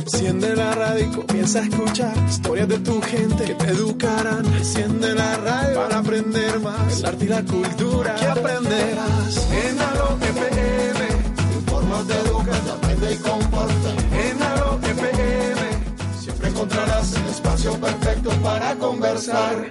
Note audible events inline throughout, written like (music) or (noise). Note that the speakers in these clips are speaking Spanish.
Enciende la radio y comienza a escuchar historias de tu gente que te educarán. Enciende la radio para aprender más. El arte y la cultura que aprenderás. En Alo FM, te educa, te aprende y comparte. En Alo FM, siempre encontrarás el espacio perfecto para conversar.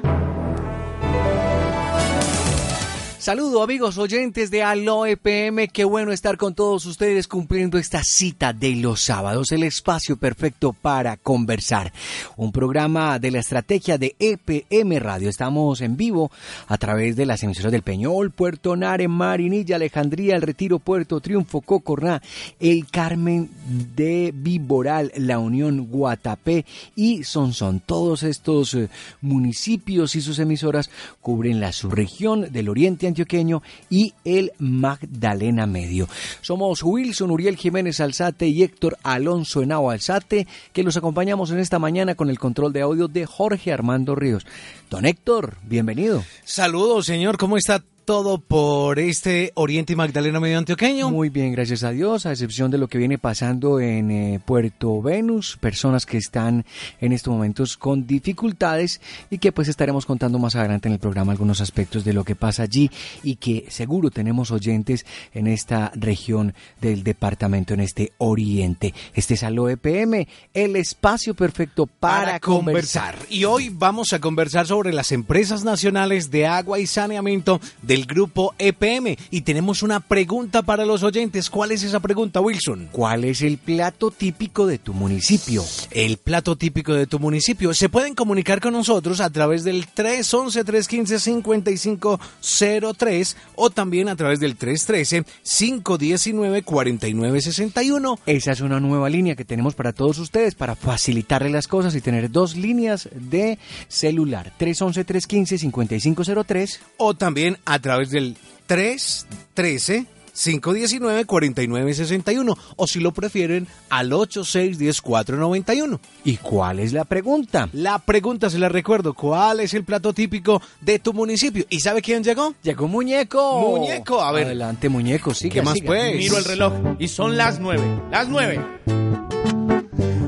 Saludo amigos oyentes de Aloe PM, qué bueno estar con todos ustedes cumpliendo esta cita de los sábados, el espacio perfecto para conversar. Un programa de la estrategia de EPM Radio. Estamos en vivo a través de las emisoras del Peñol, Puerto Nare, Marinilla, Alejandría, El Retiro, Puerto Triunfo, Cocorná, El Carmen de Viboral, La Unión, Guatapé y Sonsón. Todos estos eh, municipios y sus emisoras cubren la subregión del Oriente antioqueño y el Magdalena Medio. Somos Wilson Uriel Jiménez Alzate y Héctor Alonso Henao Alzate, que los acompañamos en esta mañana con el control de audio de Jorge Armando Ríos. Don Héctor, bienvenido. Saludos, señor, ¿cómo está? Todo por este Oriente y Magdalena Medio Antioqueño? Muy bien, gracias a Dios, a excepción de lo que viene pasando en eh, Puerto Venus, personas que están en estos momentos con dificultades y que pues estaremos contando más adelante en el programa algunos aspectos de lo que pasa allí y que seguro tenemos oyentes en esta región del departamento, en este Oriente. Este es Alo EPM, el espacio perfecto para, conversar. Y hoy vamos a conversar sobre las empresas nacionales de agua y saneamiento del grupo EPM. Y tenemos una pregunta para los oyentes. ¿Cuál es esa pregunta, Wilson? ¿Cuál es el plato típico de tu municipio? El plato típico de tu municipio. Se pueden comunicar con nosotros a través del 311-315-5503 o también a través del 313-519-4961. Esa es una nueva línea que tenemos para todos ustedes para facilitarle las cosas y tener dos líneas de celular. 311-315-5503 o también a través del 313 519-4961 o si lo prefieren al 8610-491. ¿Y cuál es la pregunta? La pregunta se la recuerdo, ¿cuál es el plato típico de tu municipio? ¿Y sabe quién llegó? Llegó Muñeco. Muñeco, a ver. Adelante, Muñeco, sigue. ¿Qué más pues? Miro el reloj y son las nueve, las nueve.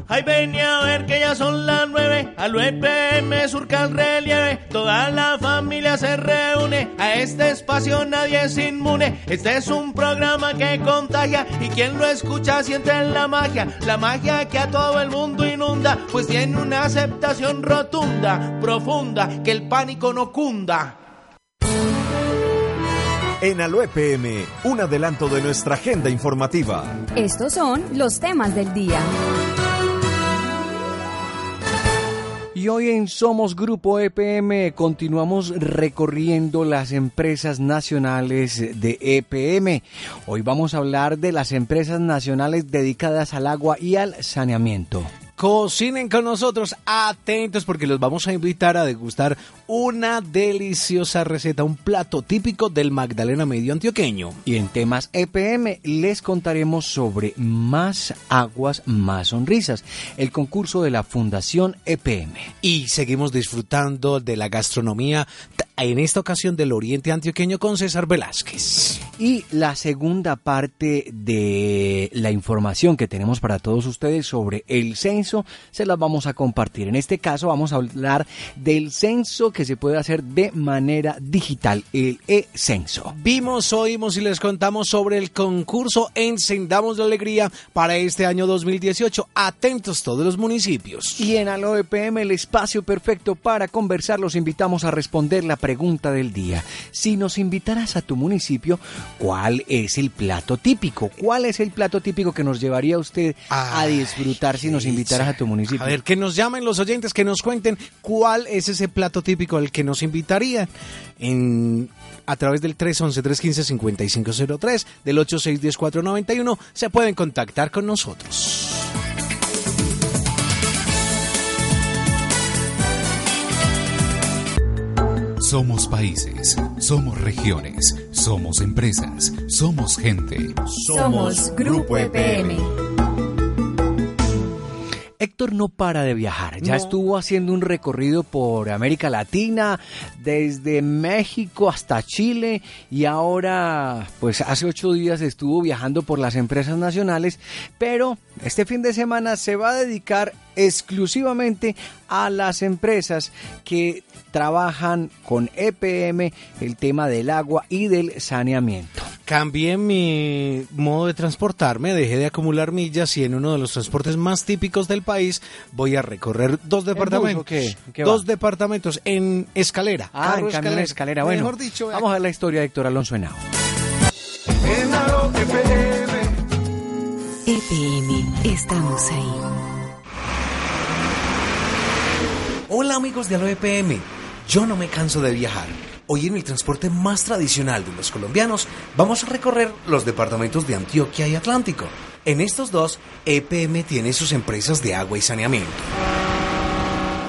Ay, venía a ver que ya son las nueve, al UEPM surca el relieve, toda la familia se reúne, a este espacio nadie es inmune, este es un programa que contagia. Y quien lo escucha siente la magia, la magia que a todo el mundo inunda, pues tiene una aceptación rotunda, profunda, que el pánico no cunda. En Alo EPM, un adelanto de nuestra agenda informativa. Estos son los temas del día. Y hoy en Somos Grupo EPM continuamos recorriendo las empresas nacionales de EPM. Hoy vamos a hablar de las empresas nacionales dedicadas al agua y al saneamiento. Cocinen con nosotros, atentos porque los vamos a invitar a degustar una deliciosa receta, un plato típico del Magdalena Medio Antioqueño. Y en temas EPM les contaremos sobre Más Aguas, Más Sonrisas, el concurso de la Fundación EPM. Y seguimos disfrutando de la gastronomía, en esta ocasión del Oriente Antioqueño con César Velázquez. Y la segunda parte de la información que tenemos para todos ustedes sobre el censo se las vamos a compartir. En este caso vamos a hablar del censo que se puede hacer de manera digital, el e-censo. Vimos, oímos y les contamos sobre el concurso Encendamos la Alegría para este año 2018. Atentos todos los municipios. Y en Alo EPM, el espacio perfecto para conversar, los invitamos a responder la pregunta del día. Si nos invitaras a tu municipio, ¿cuál es el plato típico? ¿Cuál es el plato típico que nos llevaría a usted a disfrutar si nos invitaras a tu municipio? A ver, que nos llamen los oyentes, que nos cuenten cuál es ese plato típico al que nos invitarían en a través del 311-315-5503, del 8610-491, se pueden contactar con nosotros. Somos países, somos regiones, somos empresas, somos gente. Somos Grupo EPM. Héctor no para de viajar. Ya estuvo haciendo un recorrido por América Latina, desde México hasta Chile y ahora, pues hace ocho días estuvo viajando por las empresas nacionales, pero este fin de semana se va a dedicar exclusivamente a las empresas que trabajan con EPM el tema del agua y del saneamiento. Cambié mi modo de transportarme, dejé de acumular millas y en uno de los transportes más típicos del país voy a recorrer dos departamentos. qué? ¿Qué dos va? departamentos en escalera. Ah, carro en escalera. Bueno, Mejor dicho, vea. vamos a ver la historia de Héctor Alonso Henao. EPM, estamos ahí. Hola amigos de Alo EPM, yo no me canso de viajar. Hoy en el transporte más tradicional de los colombianos vamos a recorrer los departamentos de Antioquia y Atlántico. En estos dos, EPM tiene sus empresas de agua y saneamiento.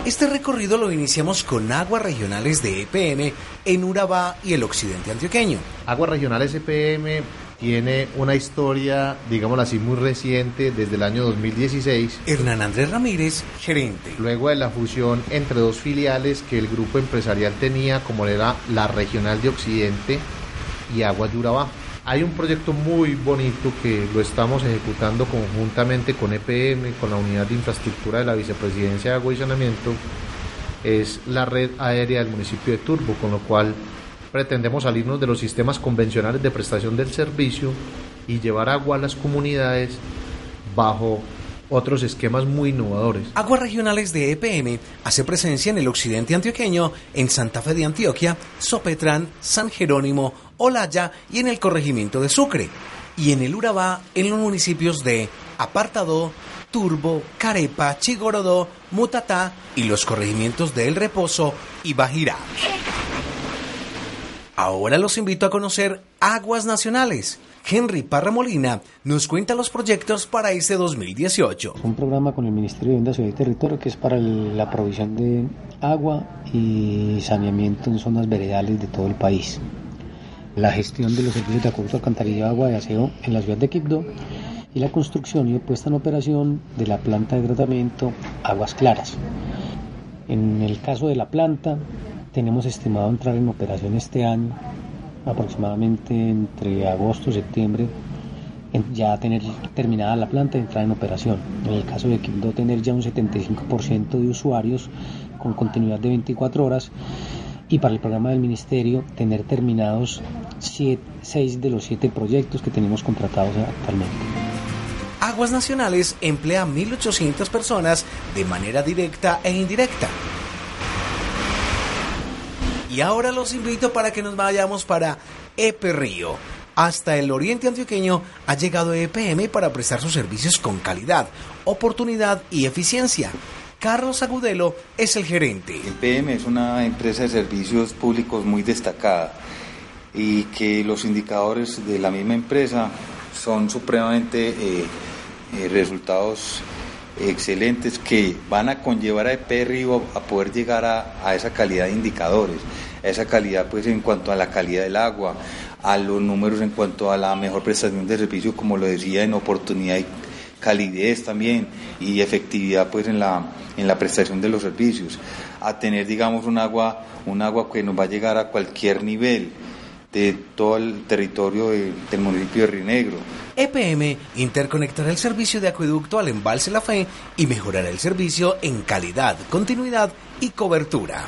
Este recorrido lo iniciamos con aguas regionales de EPM en Urabá y el occidente antioqueño. Aguas Regionales EPM tiene una historia, digámoslo así, muy reciente, desde el año 2016. Hernán Andrés Ramírez, gerente. Luego de la fusión entre dos filiales que el grupo empresarial tenía, como era la Regional de Occidente y Aguas de Urabá. Hay un proyecto muy bonito que lo estamos ejecutando conjuntamente con EPM, con la Unidad de Infraestructura de la Vicepresidencia de Agua y Saneamiento, es la red aérea del municipio de Turbo, con lo cual pretendemos salirnos de los sistemas convencionales de prestación del servicio y llevar agua a las comunidades bajo otros esquemas muy innovadores. Aguas Regionales de EPM hace presencia en el occidente antioqueño, en Santa Fe de Antioquia, Sopetrán, San Jerónimo, Olaya y en el corregimiento de Sucre. Y en el Urabá, en los municipios de Apartadó, Turbo, Carepa, Chigorodó, Mutatá y los corregimientos de El Reposo y Bajirá. Ahora los invito a conocer Aguas Nacionales. Henry Parra Molina nos cuenta los proyectos para este 2018. un programa con el Ministerio de Vivienda, Ciudad y Territorio que es para la provisión de agua y saneamiento en zonas veredales de todo el país. La gestión de los servicios de acueducto, alcantarillado, agua y aseo en la ciudad de Quibdó y la construcción y puesta en operación de la planta de tratamiento Aguas Claras. En el caso de la planta, tenemos estimado entrar en operación este año, aproximadamente entre agosto y septiembre, ya tener terminada la planta y entrar en operación. En el caso de Quibdó, tener ya un 75% de usuarios con continuidad de 24 horas y para el programa del Ministerio tener terminados 6 de los 7 proyectos que tenemos contratados actualmente. Aguas Nacionales emplea 1.800 personas de manera directa e indirecta. Y ahora los invito para que nos vayamos para Epe Río. Hasta el oriente antioqueño ha llegado EPM para prestar sus servicios con calidad, oportunidad y eficiencia. Carlos Agudelo es el gerente. EPM es una empresa de servicios públicos muy destacada y que los indicadores de la misma empresa son supremamente eh, eh, resultados excelentes que van a conllevar a EP a poder llegar a, a esa calidad de indicadores, a esa calidad pues en cuanto a la calidad del agua, a los números en cuanto a la mejor prestación de servicio, como lo decía, en oportunidad y calidez también y efectividad pues en la, en la prestación de los servicios, a tener digamos un agua, un agua que nos va a llegar a cualquier nivel de todo el territorio de- del municipio de Río Negro. EPM interconectará el servicio de acueducto al embalse La Fe y mejorará el servicio en calidad, continuidad y cobertura.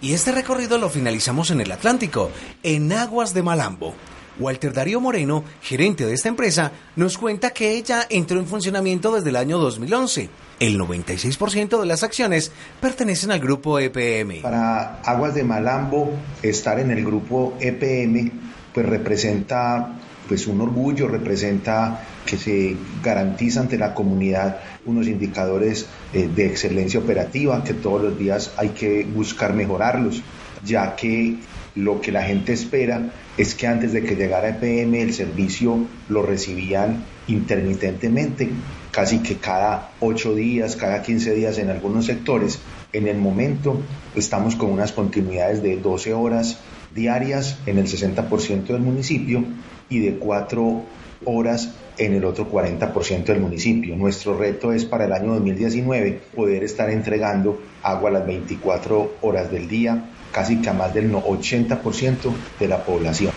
Y este recorrido lo finalizamos en el Atlántico, en Aguas de Malambo. Walter Darío Moreno, gerente de esta empresa, nos cuenta que ella entró en funcionamiento desde el año 2011. El 96% de las acciones pertenecen al grupo EPM. Para Aguas de Malambo, estar en el grupo EPM, pues representa pues un orgullo, representa que se garantiza ante la comunidad unos indicadores eh, de excelencia operativa que todos los días hay que buscar mejorarlos, ya que lo que la gente espera es que antes de que llegara EPM el servicio lo recibían intermitentemente, casi que cada 8 días, cada 15 días en algunos sectores. En el momento estamos con unas continuidades de 12 horas diarias en el 60% del municipio y de 4 horas en el otro 40% del municipio. Nuestro reto es para el año 2019 poder estar entregando agua a las 24 horas del día, casi que a más del 80% de la población.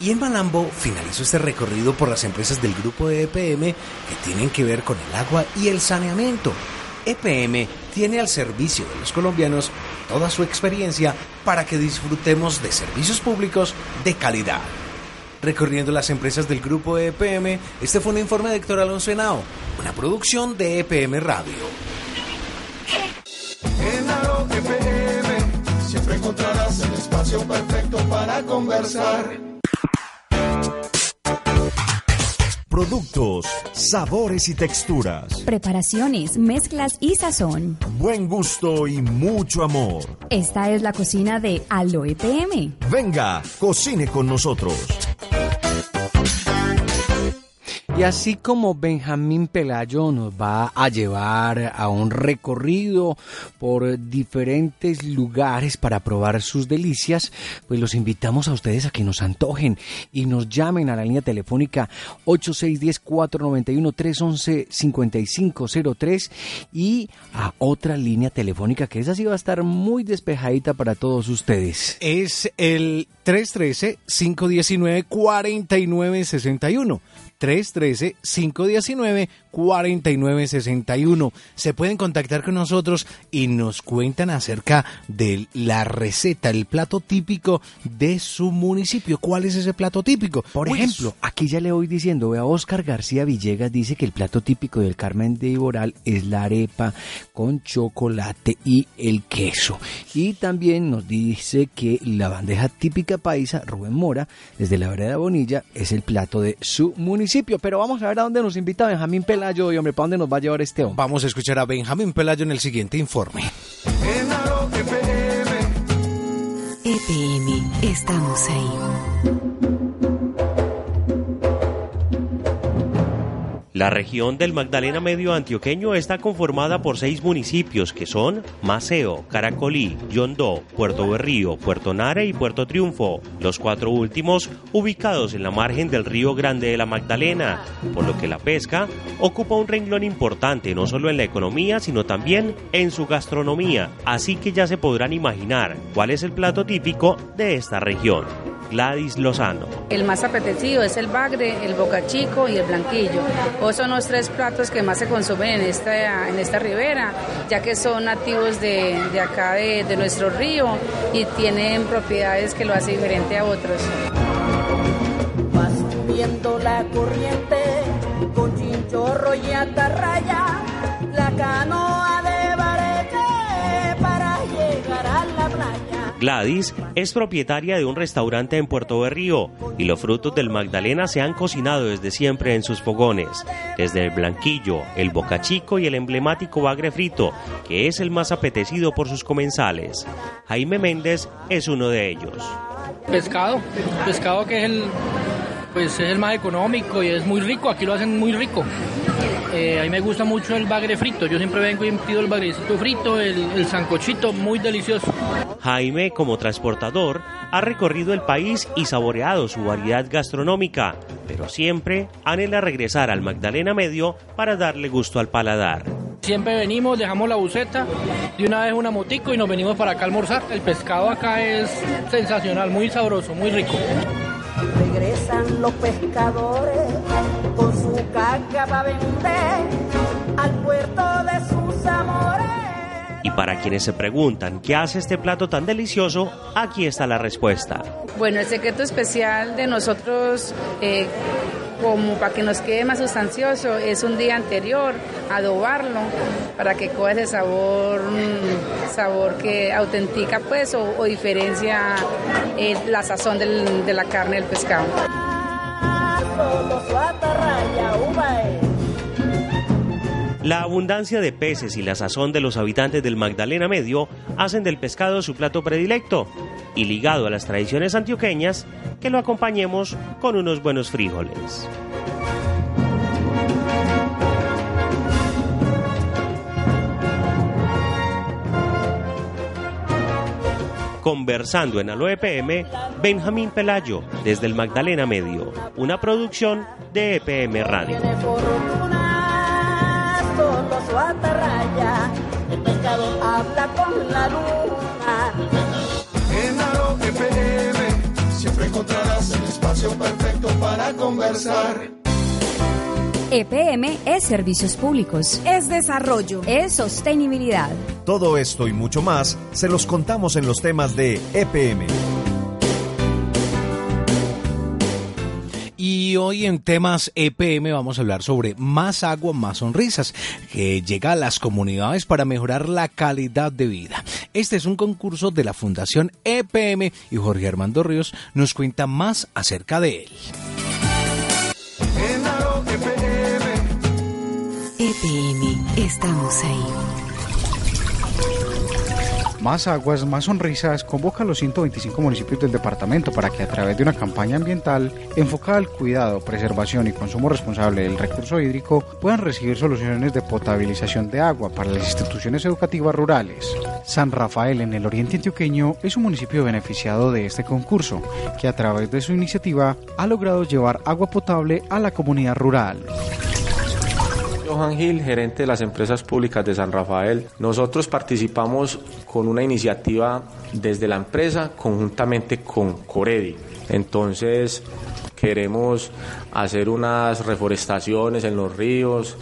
Y en Malambo finalizó este recorrido por las empresas del grupo de EPM que tienen que ver con el agua y el saneamiento. EPM tiene al servicio de los colombianos toda su experiencia para que disfrutemos de servicios públicos de calidad. Recorriendo las empresas del grupo EPM, este fue un informe de Héctor Alonso Henao, una producción de EPM Radio. En Alo FM siempre encontrarás el espacio perfecto para conversar. Productos, sabores y texturas. Preparaciones, mezclas y sazón. Buen gusto y mucho amor. Esta es la cocina de Aloe PM. Venga, cocine con nosotros. Y así como Benjamín Pelayo nos va a llevar a un recorrido por diferentes lugares para probar sus delicias, pues los invitamos a ustedes a que nos antojen y nos llamen a la línea telefónica 8610-491-311-5503 y a otra línea telefónica que esa sí va a estar muy despejadita para todos ustedes. Es el 313-519-4961. 313-519-4961. Se pueden contactar con nosotros y nos cuentan acerca de la receta, el plato típico de su municipio. ¿Cuál es ese plato típico? Por ejemplo, aquí ya le voy diciendo, vea, Oscar García Villegas dice que el plato típico del Carmen de Iboral es la arepa con chocolate y el queso. Y también nos dice que la bandeja típica paisa, Rubén Mora, desde la vereda Bonilla, es el plato de su municipio. Pero vamos a ver a dónde nos invita Benjamín Pelayo y, hombre, ¿para dónde nos va a llevar este hombre? Vamos a escuchar a Benjamín Pelayo en el siguiente informe. EPM, estamos ahí. La región del Magdalena Medio Antioqueño está conformada por seis municipios que son Maceo, Caracolí, Yondó, Puerto Berrío, Puerto Nare y Puerto Triunfo, los cuatro últimos ubicados en la margen del río Grande de la Magdalena, por lo que la pesca ocupa un renglón importante no solo en la economía, sino también en su gastronomía, así que ya se podrán imaginar cuál es el plato típico de esta región. Gladys Lozano. El más apetecido es el bagre, el bocachico y el blanquillo. O son los tres platos que más se consumen en esta, en esta ribera, ya que son nativos de, de acá, de, de nuestro río, y tienen propiedades que lo hace diferente a otros. Va subiendo la corriente con chinchorro y atarraya, la canoa Gladys es propietaria de un restaurante en Puerto Berrío y los frutos del Magdalena se han cocinado desde siempre en sus fogones, desde el blanquillo, el bocachico y el emblemático bagre frito, que es el más apetecido por sus comensales. Jaime Méndez es uno de ellos. Pescado, pescado que es el, pues es el más económico y es muy rico, aquí lo hacen muy rico. Eh, a mí me gusta mucho el bagre frito, yo siempre vengo y pido el bagrecito frito, el, el sancochito, muy delicioso. Jaime, como transportador, ha recorrido el país y saboreado su variedad gastronómica, pero siempre anhela regresar al Magdalena Medio para darle gusto al paladar. Siempre venimos, dejamos la buceta, de una vez una motico y nos venimos para acá a almorzar. El pescado acá es sensacional, muy sabroso, muy rico. Regresan los pescadores con su caca para vender al puerto de sus amores. Y para quienes se preguntan qué hace este plato tan delicioso, aquí está la respuesta. Bueno, el secreto especial de nosotros, eh, como para que nos quede más sustancioso, es un día anterior adobarlo para que coja ese sabor, mm, sabor que autentica pues o, diferencia eh, la sazón de la carne del pescado. La abundancia de peces y la sazón de los habitantes del Magdalena Medio hacen del pescado su plato predilecto y ligado a las tradiciones antioqueñas, que lo acompañemos con unos buenos frijoles. Conversando en Aloe PM, Benjamín Pelayo, desde el Magdalena Medio, una producción de EPM Radio. El habla con la luna. En Alo FM siempre encontrarás el espacio perfecto para conversar. EPM es servicios públicos. Es desarrollo. Es sostenibilidad. Todo esto y mucho más se los contamos en los temas de EPM. Y hoy en temas EPM vamos a hablar sobre Más agua, más sonrisas, que llega a las comunidades para mejorar la calidad de vida. Este es un concurso de la Fundación EPM y Jorge Armando Ríos nos cuenta más acerca de él. EPM, estamos ahí. Más Aguas, Más Sonrisas convoca a los 125 municipios del departamento para que a través de una campaña ambiental enfocada al cuidado, preservación y consumo responsable del recurso hídrico puedan recibir soluciones de potabilización de agua para las instituciones educativas rurales. San Rafael en el oriente antioqueño es un municipio beneficiado de este concurso, que a través de su iniciativa ha logrado llevar agua potable a la comunidad rural. Johan Gil, gerente de las empresas públicas de San Rafael. Nosotros participamos con una iniciativa desde la empresa conjuntamente con Coredi. Entonces queremos hacer unas reforestaciones en los ríos.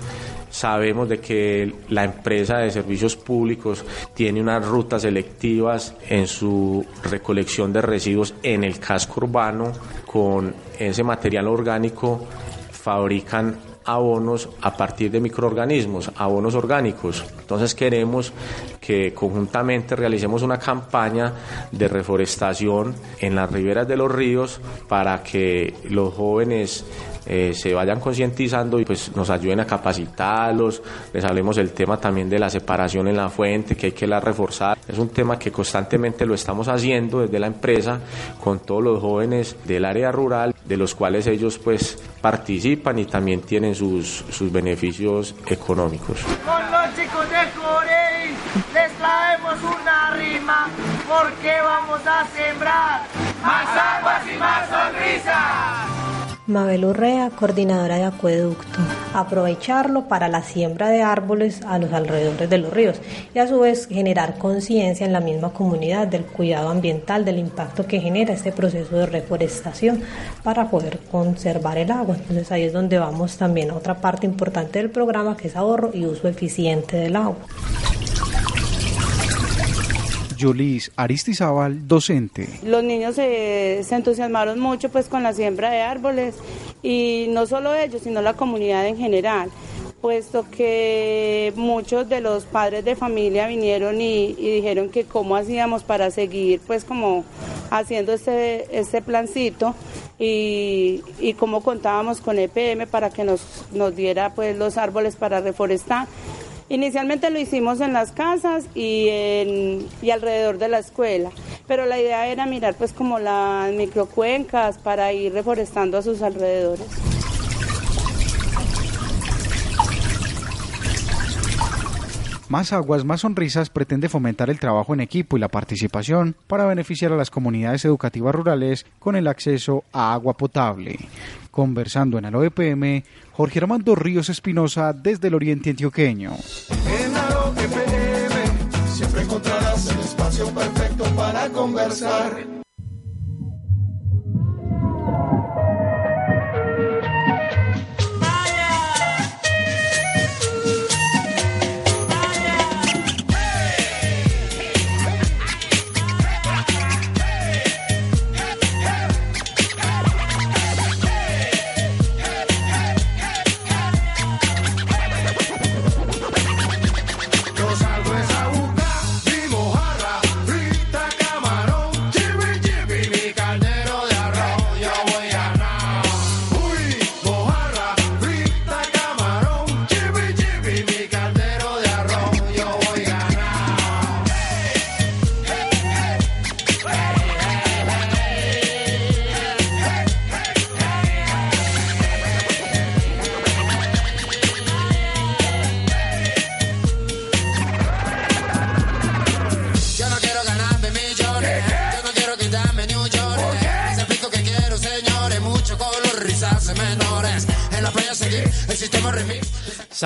Sabemos de que la empresa de servicios públicos tiene unas rutas selectivas en su recolección de residuos en el casco urbano. Con ese material orgánico fabrican abonos a partir de microorganismos, abonos orgánicos. Entonces queremos que conjuntamente realicemos una campaña de reforestación en las riberas de los ríos para que los jóvenes eh, se vayan concientizando y pues nos ayuden a capacitarlos, les hablemos el tema también de la separación en la fuente, que hay que la reforzar. Es un tema que constantemente lo estamos haciendo desde la empresa con todos los jóvenes del área rural, de los cuales ellos pues participan y también tienen sus, sus beneficios económicos. Con los chicos de Corey les traemos una rima porque vamos a sembrar más aguas y más sonrisas. Mabel Urrea, coordinadora de acueducto. Aprovecharlo para la siembra de árboles a los alrededores de los ríos y a su vez generar conciencia en la misma comunidad del cuidado ambiental, del impacto que genera este proceso de reforestación para poder conservar el agua. Entonces ahí es donde vamos también a otra parte importante del programa que es ahorro y uso eficiente del agua. Yulis Aristizábal, docente. Los niños se, entusiasmaron mucho pues con la siembra de árboles y no solo ellos, sino la comunidad en general puesto que muchos de los padres de familia vinieron y, dijeron que cómo hacíamos para seguir pues como haciendo este, este plancito y, y cómo contábamos con EPM para que nos, nos diera pues los árboles para reforestar. Inicialmente lo hicimos en las casas y, en, y alrededor de la escuela, pero la idea era mirar pues como las microcuencas para ir reforestando a sus alrededores. Más Aguas, Más Sonrisas pretende fomentar el trabajo en equipo y la participación para beneficiar a las comunidades educativas rurales con el acceso a agua potable. Conversando en el OEPM, Jorge Armando Ríos Espinosa desde el Oriente Antioqueño. En Alo FM siempre encontrarás el espacio perfecto para conversar.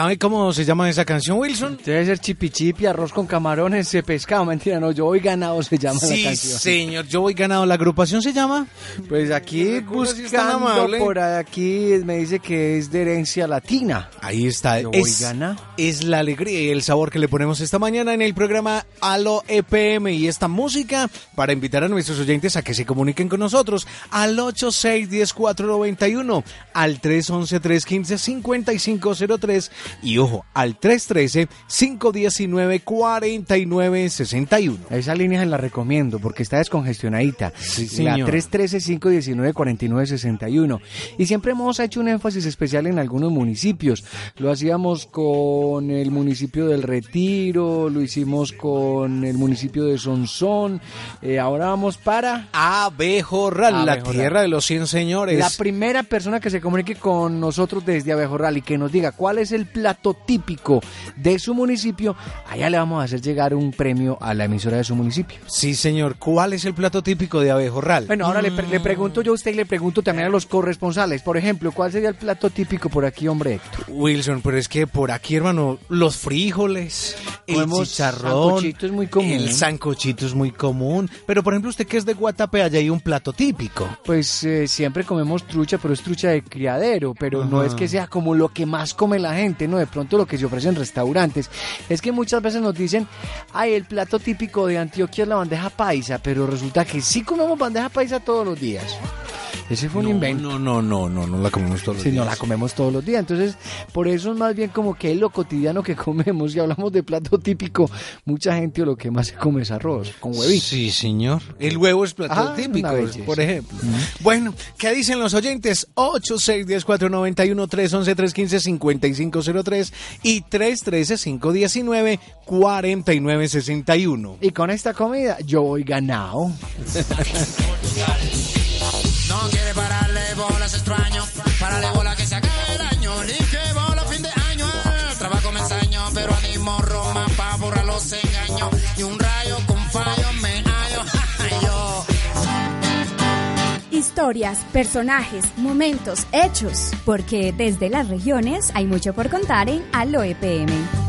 ¿Sabe cómo se llama esa canción, Wilson? Debe ser chipi chipi, arroz con camarones, ese pescado. Mentira, no, yo voy ganado se llama Sí, la canción. señor, yo voy ganado. ¿La agrupación se llama? Pues aquí buscando por aquí me dice que es de herencia latina. Ahí está. Yo voy Es, ganado. es la alegría y el sabor que le ponemos esta mañana en el programa Alo EPM y esta música para invitar a nuestros oyentes a que se comuniquen con nosotros al 8610-491, al 311-315-5503 y ojo, al 313-519-4961. Esa línea se la recomiendo porque está descongestionadita. la señor. 313-519-4961. Y siempre hemos hecho un énfasis especial en algunos municipios. Lo hacíamos con el municipio del Retiro, lo hicimos con el municipio de Sonsón. eh, ahora vamos para Abejorral, la Abejorral. tierra de los 100 señores. La primera persona que se comunique con nosotros desde Abejorral y que nos diga cuál es el plato típico de su municipio, allá le vamos a hacer llegar un premio a la emisora de su municipio. Sí, señor. ¿Cuál es el plato típico de Abejorral? Bueno, ahora le, pre- le pregunto yo a usted y le pregunto también a los corresponsales. Por ejemplo, ¿cuál sería el plato típico por aquí, hombre Héctor? Wilson, pero es que por aquí, hermano, los frijoles, el chicharrón, sancochito es muy común. El sancochito es muy común. Pero, por ejemplo, usted que es de Guatapé, allá hay un plato típico. Pues eh, siempre comemos trucha, pero es trucha de criadero, pero no es que sea como lo que más come la gente, no, de pronto lo que se ofrece en restaurantes. Es que muchas veces nos dicen, ay, el plato típico de Antioquia es la bandeja paisa, pero resulta que sí comemos bandeja paisa todos los días. Ese fue un No, invento. No, no, no, no, no la comemos todos los Sí, días. no la comemos todos los días. Entonces, por eso es más bien como que es lo cotidiano que (laughs) comemos. Y hablamos de plato típico, mucha gente lo que más se come es arroz con huevito. Sí, señor. El huevo es plato Ah, típico, por ejemplo. Bueno, ¿qué dicen los oyentes? 8610-491, 311-315-5503 y 313-519-4961. Y con esta comida, yo voy ganado. (laughs) No quiere pararle bolas extraño. Pararle bola que se acabe el año. Ni que bola fin de año. El trabajo me ensaño, pero animo Roma pa' borrar los engaños. Y un rayo con fallo me hallo. (laughs) Yo. Historias, personajes, momentos, hechos. Porque desde las regiones hay mucho por contar en Alo EPM.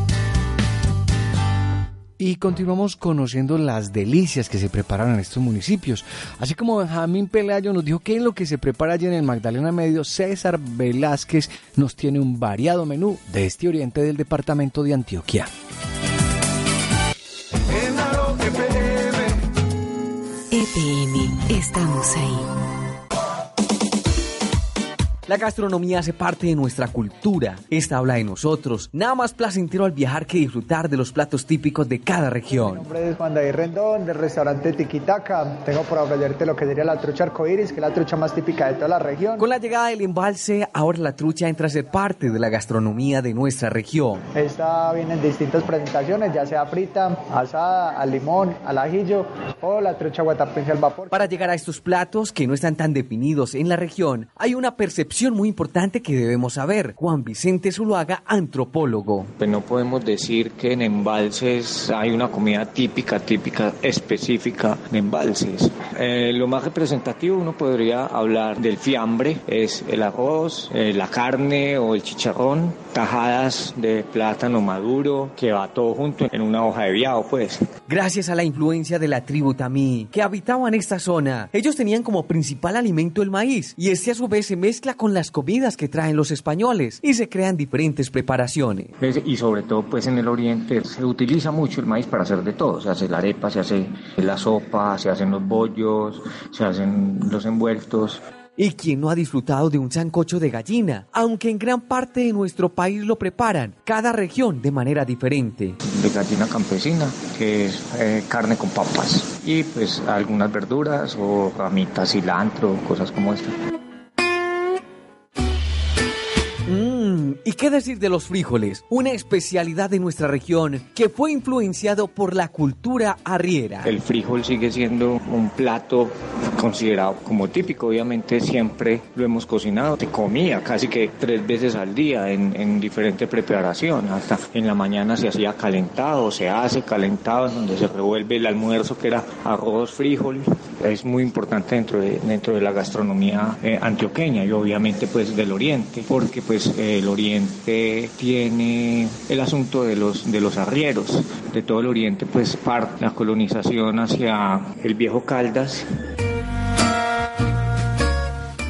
Y continuamos conociendo las delicias que se preparan en estos municipios. Así como Benjamín Pelayo nos dijo qué es lo que se prepara allí en el Magdalena Medio, César Velázquez nos tiene un variado menú de este oriente del departamento de Antioquia. EPM, estamos ahí. La gastronomía hace parte de nuestra cultura. Esta habla de nosotros. Nada más placentero al viajar que disfrutar de los platos típicos de cada Mi región. nombre es Juan David Rendón, del restaurante Tiquitaca. Tengo por ofrecerte lo que sería la trucha arcoíris, que es la trucha más típica de toda la región. Con la llegada del embalse, ahora la trucha entra a ser parte de la gastronomía de nuestra región. Esta viene en distintas presentaciones, ya sea frita, asada, al limón, al ajillo o la trucha guatapense al vapor. Para llegar a estos platos que no están tan definidos en la región, hay una percepción muy importante que debemos saber. Juan Vicente Zuluaga, antropólogo. Pues no podemos decir que en embalses hay una comida típica, típica, específica de embalses. Eh, lo más representativo uno podría hablar del fiambre, es el arroz, eh, la carne o el chicharrón, tajadas de plátano maduro, que va todo junto en una hoja de viado, pues. Gracias a la influencia de la tribu tamí, que habitaban esta zona, ellos tenían como principal alimento el maíz, y este a su vez se mezcla con las comidas que traen los españoles, y se crean diferentes preparaciones. ¿Ves? Y sobre todo pues en el oriente se utiliza mucho el maíz para hacer de todo, se hace la arepa, se hace la sopa, se hacen los bollos, se hacen los envueltos. ¿Y quién no ha disfrutado de un sancocho de gallina? Aunque en gran parte de nuestro país lo preparan, cada región de manera diferente. de gallina campesina, que es eh, carne con papas y pues algunas verduras o ramitas, cilantro, cosas como esta. ¿Y qué decir de los frijoles? Una especialidad de nuestra región que fue influenciado por la cultura arriera. El frijol sigue siendo un plato considerado como típico, obviamente siempre lo hemos cocinado, se comía casi que tres veces al día en, en diferente preparación, hasta en la mañana se hacía calentado, se hace calentado, en donde se revuelve el almuerzo que era arroz, frijol, es muy importante dentro de, dentro de la gastronomía eh, antioqueña y obviamente pues del oriente, porque pues eh, el oriente tiene el asunto de los, de los arrieros, de todo el oriente pues parte la colonización hacia el viejo Caldas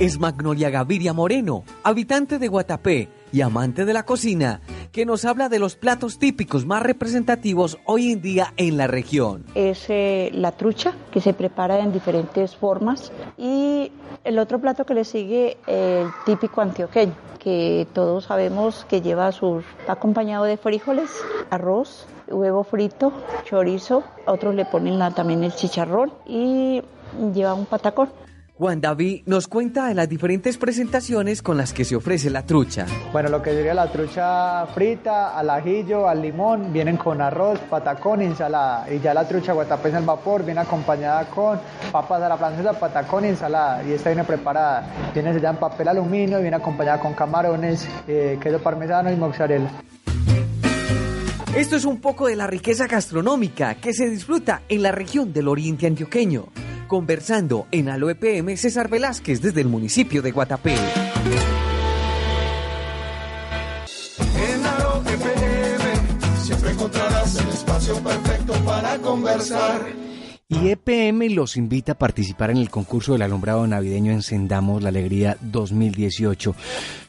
es Magnolia Gaviria Moreno, habitante de Guatapé y amante de la cocina, que nos habla de los platos típicos más representativos hoy en día en la región. Es eh, la trucha, que se prepara en diferentes formas, y el otro plato que le sigue, el típico antioqueño, que todos sabemos que lleva sus, está acompañado de frijoles, arroz, huevo frito, chorizo, otros le ponen la, también el chicharrón y lleva un patacón. Juan David nos cuenta de las diferentes presentaciones con las que se ofrece la trucha. Bueno, lo que sería la trucha frita, al ajillo, al limón, vienen con arroz, patacón y ensalada. Y ya la trucha guatapés al vapor viene acompañada con papas a la francesa, patacón y ensalada. Y esta viene preparada. Viene sellada en papel aluminio y viene acompañada con camarones, eh, queso parmesano y mozzarella. Esto es un poco de la riqueza gastronómica que se disfruta en la región del oriente antioqueño. Conversando en Alo EPM, César Velázquez desde el municipio de Guatapé. En Alo EPM siempre encontrarás el espacio perfecto para conversar. Y EPM los invita a participar en el concurso del alumbrado navideño Encendamos la Alegría 2018.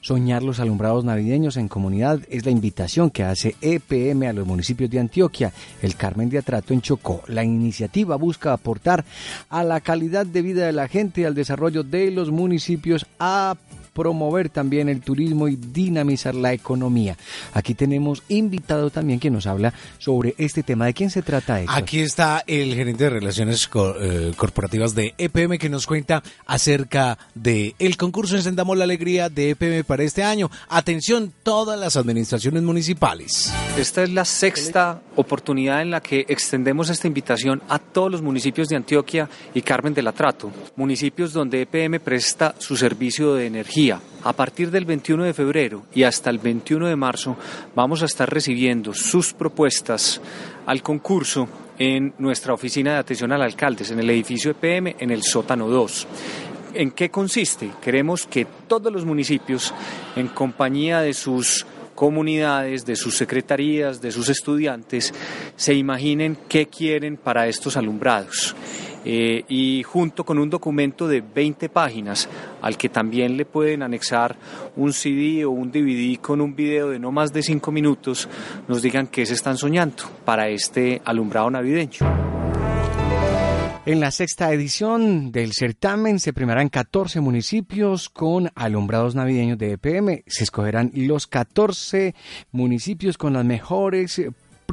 Soñar los alumbrados navideños en comunidad es la invitación que hace EPM a los municipios de Antioquia, el Carmen de Atrato en Chocó. La iniciativa busca aportar a la calidad de vida de la gente y al desarrollo de los municipios a promover también el turismo y dinamizar la economía. Aquí tenemos invitado también que nos habla sobre este tema. ¿De quién se trata esto? Aquí está el gerente de Relaciones eh, Corporativas de EPM que nos cuenta acerca de el concurso Encendamos la Alegría de EPM para este año. Atención, todas las administraciones municipales. Esta es la sexta oportunidad en la que extendemos esta invitación a todos los municipios de Antioquia y Carmen del Atrato, municipios donde EPM presta su servicio de energía. A partir del 21 de febrero y hasta el 21 de marzo vamos a estar recibiendo sus propuestas al concurso en nuestra oficina de atención al alcaldes, en el edificio EPM, en el sótano 2. ¿En qué consiste? Queremos que todos los municipios, en compañía de sus comunidades, de sus secretarías, de sus estudiantes, se imaginen qué quieren para estos alumbrados. Eh, y junto con un documento de 20 páginas al que también le pueden anexar un CD o un DVD con un video de no más de 5 minutos, nos digan qué se están soñando para este alumbrado navideño. En la sexta edición del certamen se premiarán 14 municipios con alumbrados navideños de EPM. Se escogerán los 14 municipios con las mejores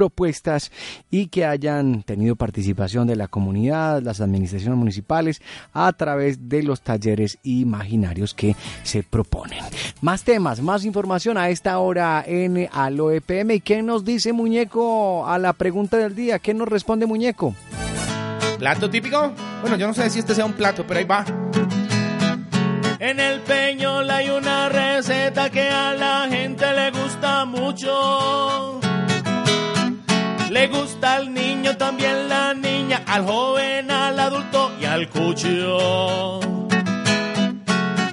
propuestas y que hayan tenido participación de la comunidad, las administraciones municipales a través de los talleres imaginarios que se proponen. Más temas, más información a esta hora en Alo EPM. ¿Y qué nos dice Muñeco a la pregunta del día? ¿Qué nos responde Muñeco? ¿Plato típico? Bueno, yo no sé si este sea un plato, pero ahí va. En el peñol hay una receta que a la gente le gusta mucho. Le gusta al niño, también la niña, al joven, al adulto y al cuchillo.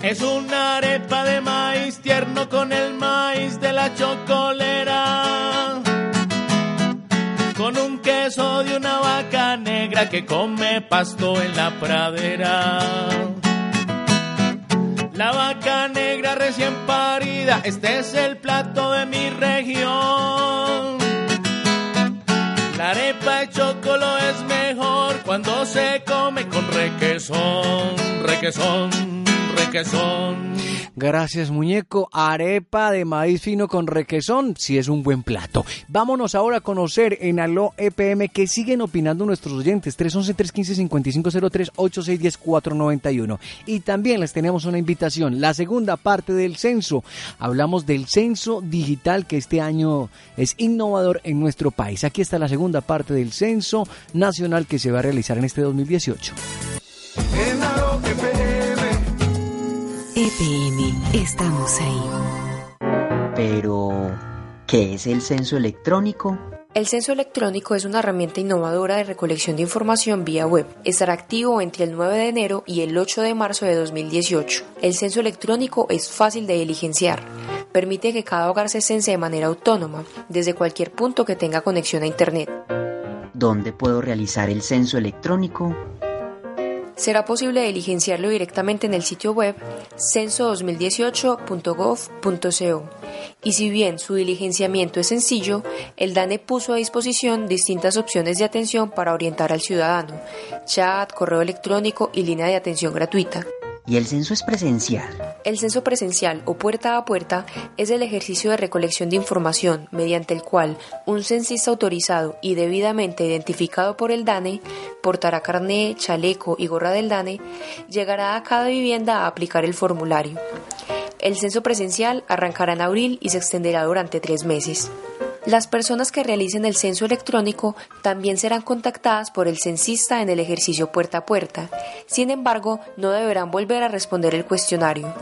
Es una arepa de maíz tierno con el maíz de la chocolera. Con un queso de una vaca negra que come pasto en la pradera. La vaca negra recién parida, este es el plato de mi región. Arepa de chocolo es mejor cuando se come con requesón, requesón, requesón. Gracias, muñeco. Arepa de maíz fino con requesón, si es un buen plato. Vámonos ahora a conocer en Aló EPM que siguen opinando nuestros oyentes. 311-315-5503, 8610-491. Y también les tenemos una invitación, la segunda parte del censo. Hablamos del censo digital que este año es innovador en nuestro país. Aquí está la segunda parte del censo nacional que se va a realizar en este 2018. En Aló FM. EPM, estamos ahí. Pero, ¿qué es el censo electrónico? El censo electrónico es una herramienta innovadora de recolección de información vía web. Estará activo entre el 9 de enero y el 8 de marzo de 2018. El censo electrónico es fácil de diligenciar. Permite que cada hogar se cense de manera autónoma, desde cualquier punto que tenga conexión a Internet. ¿Dónde puedo realizar el censo electrónico? Será posible diligenciarlo directamente en el sitio web censo2018.gov.co. Y si bien su diligenciamiento es sencillo, el DANE puso a disposición distintas opciones de atención para orientar al ciudadano, chat, correo electrónico y línea de atención gratuita. ¿Y el censo es presencial? El censo presencial o puerta a puerta es el ejercicio de recolección de información mediante el cual un censista autorizado y debidamente identificado por el DANE portará carné, chaleco y gorra del DANE, llegará a cada vivienda a aplicar el formulario. El censo presencial arrancará en abril y se extenderá durante tres meses. Las personas que realicen el censo electrónico también serán contactadas por el censista en el ejercicio puerta a puerta. Sin embargo, no deberán volver a responder el cuestionario.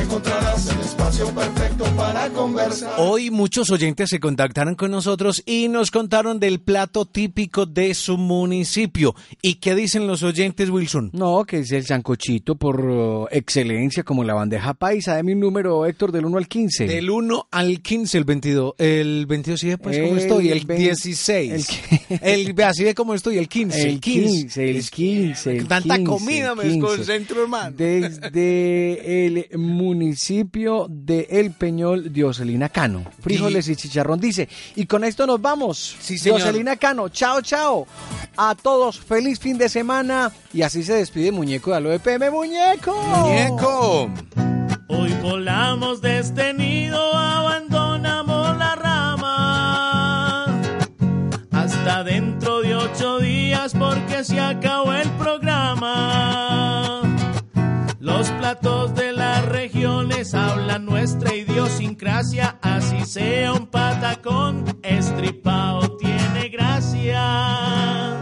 Encontrarás el espacio perfecto para conversar. Hoy muchos oyentes se contactaron con nosotros y nos contaron del plato típico de su municipio. ¿Y qué dicen los oyentes, Wilson? No, que es el sancochito por uh, excelencia, como la bandeja paisa. Dame un número, Héctor, del 1 al 15. Del 1 al 15, el 22. El 22 sí, pues, ¿cómo El estoy? El 20, 16. (laughs) El, ve así de cómo estoy, el 15. El 15, el 15, el Tanta 15, comida me el 15. desconcentro, hermano. Desde el municipio de El Peñol, Dioselina Cano. Frijoles y chicharrón dice. Y con esto nos vamos. Sí, señor. Dioselina Cano, chao, chao. A todos, feliz fin de semana. Y así se despide Muñeco de Alo EPM. ¡Muñeco! ¡Muñeco! Hoy volamos de este nido, abandonamos la rama. Hasta dentro de ocho días porque se acabó el programa. Los platos de las regiones hablan nuestra idiosincrasia, así sea un patacón, estripado tiene gracia.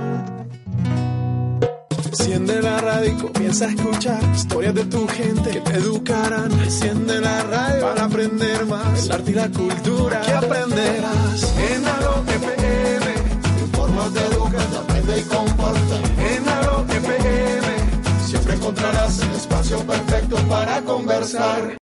Enciende la radio y comienza a escuchar historias de tu gente que te educarán. Enciende la radio para aprender más. El arte y la cultura que aprenderás. En Aló FM, te informas, te educas, aprende y comporta. En Aló FM, siempre encontrarás el espacio perfecto para conversar.